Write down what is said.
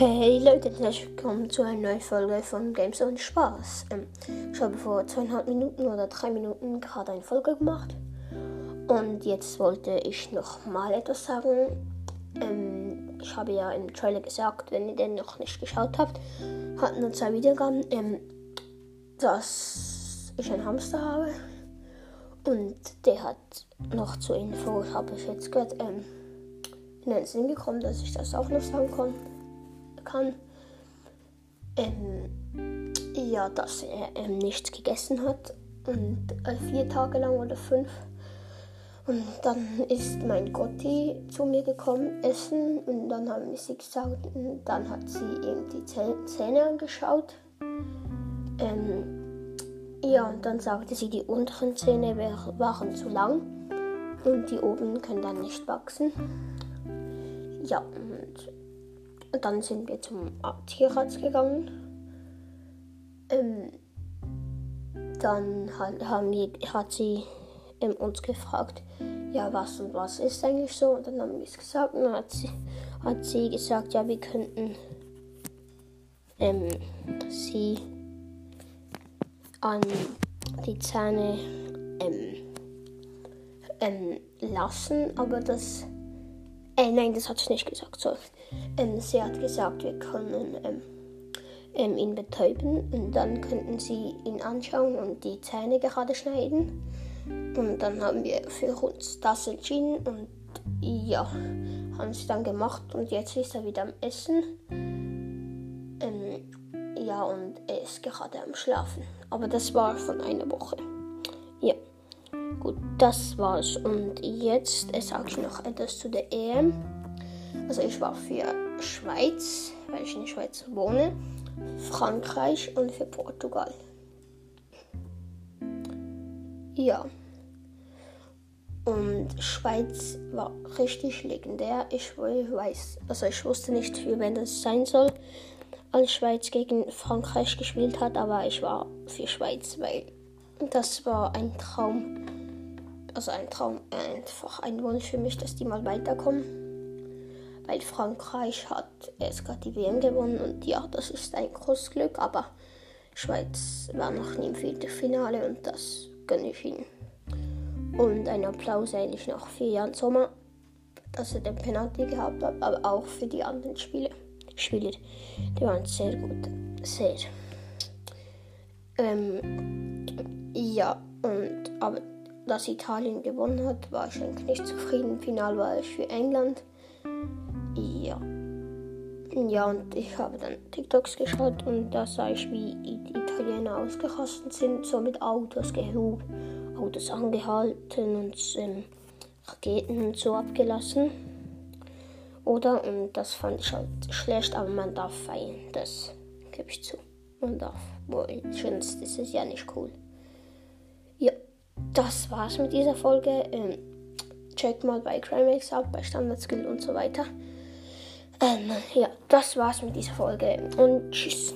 Hey Leute, herzlich willkommen zu einer neuen Folge von Games und Spaß. Ähm, ich habe vor zweieinhalb Minuten oder drei Minuten gerade eine Folge gemacht. Und jetzt wollte ich noch mal etwas sagen. Ähm, ich habe ja im Trailer gesagt, wenn ihr den noch nicht geschaut habt, hatten wir zwei Wiedergaben, ähm, dass ich einen Hamster habe. Und der hat noch zur Info, habe ich jetzt gehört, ähm, in den Sinn gekommen, dass ich das auch noch sagen kann kann. Ähm, ja, dass er ähm, nichts gegessen hat und äh, vier Tage lang oder fünf. Und dann ist mein Gotti zu mir gekommen, essen und dann haben sie gesagt, dann hat sie ihm die Zähne angeschaut. Ähm, ja, und dann sagte sie, die unteren Zähne waren zu lang und die oben können dann nicht wachsen. Ja, und dann sind wir zum Tierarzt gegangen. Ähm, dann hat, haben wir, hat sie ähm, uns gefragt, ja, was und was ist eigentlich so? Und dann haben wir es gesagt. Und dann hat sie, hat sie gesagt, ja, wir könnten ähm, sie an die Zähne ähm, ähm, lassen, aber das äh, nein, das hat sie nicht gesagt. So. Ähm, sie hat gesagt, wir können ähm, ähm, ihn betäuben und dann könnten sie ihn anschauen und die Zähne gerade schneiden. Und dann haben wir für uns das entschieden und ja, haben sie dann gemacht und jetzt ist er wieder am Essen. Ähm, ja, und er ist gerade am Schlafen. Aber das war von einer Woche. Ja. Gut, das war's. Und jetzt sage ich noch etwas zu der EM. Also ich war für Schweiz, weil ich in der Schweiz wohne, Frankreich und für Portugal. Ja. Und Schweiz war richtig legendär. Ich weiß, also ich wusste nicht, für wen das sein soll, als Schweiz gegen Frankreich gespielt hat, aber ich war für Schweiz, weil das war ein Traum also ein Traum, einfach ein Wunsch für mich, dass die mal weiterkommen. Weil Frankreich hat erst gerade die WM gewonnen und ja, das ist ein großes Glück, aber Schweiz war noch nie im Viertelfinale und das gönne ich ihnen. Und ein Applaus eigentlich noch für Jan Sommer, dass er den Penalty gehabt hat, aber auch für die anderen Spiele. Spieler, die waren sehr gut. Sehr. Ähm, ja, und aber dass Italien gewonnen hat, war ich eigentlich nicht zufrieden. Final war ich für England. Ja. Ja, und ich habe dann TikToks geschaut und da sah ich, wie die Italiener ausgerastet sind, so mit Autos gehupt, Autos angehalten und ähm, Raketen und so abgelassen. Oder? Und das fand ich halt schlecht, aber man darf feiern, das gebe ich zu. Man darf. Wohl, sonst ist ja nicht cool das war's mit dieser Folge. Ähm, checkt mal bei Crimex ab, bei Standard Skill und so weiter. Ähm, ja, das war's mit dieser Folge und tschüss.